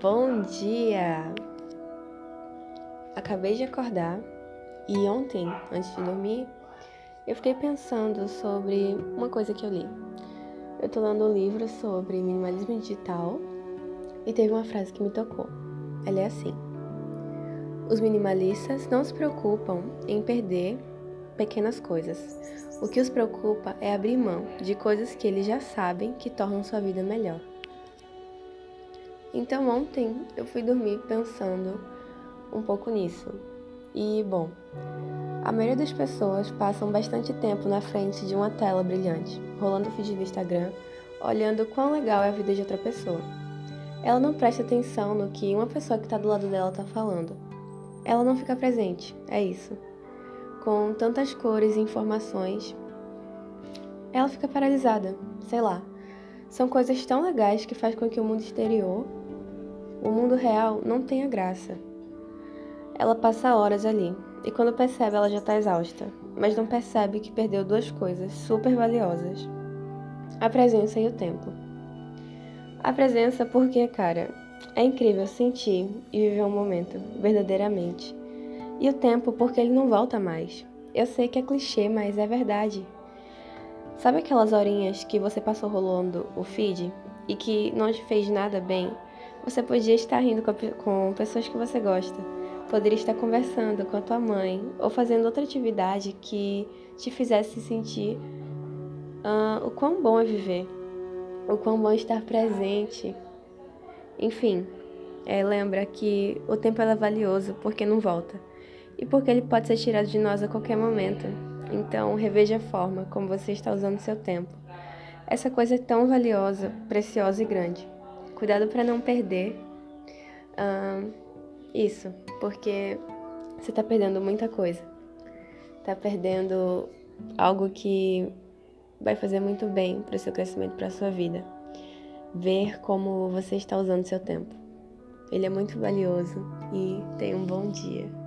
Bom dia! Acabei de acordar e ontem, antes de dormir, eu fiquei pensando sobre uma coisa que eu li. Eu tô lendo um livro sobre minimalismo digital e teve uma frase que me tocou. Ela é assim: Os minimalistas não se preocupam em perder pequenas coisas. O que os preocupa é abrir mão de coisas que eles já sabem que tornam sua vida melhor. Então ontem eu fui dormir pensando um pouco nisso. E bom, a maioria das pessoas passam bastante tempo na frente de uma tela brilhante, rolando o feed do Instagram, olhando quão legal é a vida de outra pessoa. Ela não presta atenção no que uma pessoa que está do lado dela está falando. Ela não fica presente, é isso. Com tantas cores e informações, ela fica paralisada, sei lá. São coisas tão legais que faz com que o mundo exterior o mundo real não tem a graça. Ela passa horas ali, e quando percebe, ela já está exausta, mas não percebe que perdeu duas coisas super valiosas: a presença e o tempo. A presença, porque, cara, é incrível sentir e viver um momento, verdadeiramente. E o tempo, porque ele não volta mais. Eu sei que é clichê, mas é verdade. Sabe aquelas horinhas que você passou rolando o feed e que não te fez nada bem? Você podia estar rindo com, pessoas que você gosta, poderia estar conversando com a tua mãe ou fazendo outra atividade que te fizesse sentir uh, o quão bom é viver, o quão bom é estar presente. Enfim, é, lembra que o tempo é valioso porque não volta e porque ele pode ser tirado de nós a qualquer momento. Então, reveja a forma como você está usando seu tempo. Essa coisa é tão valiosa, preciosa e grande. Cuidado para não perder uh, isso, porque você está perdendo muita coisa. Está perdendo algo que vai fazer muito bem para o seu crescimento, para sua vida. Ver como você está usando seu tempo. Ele é muito valioso e tenha um bom dia.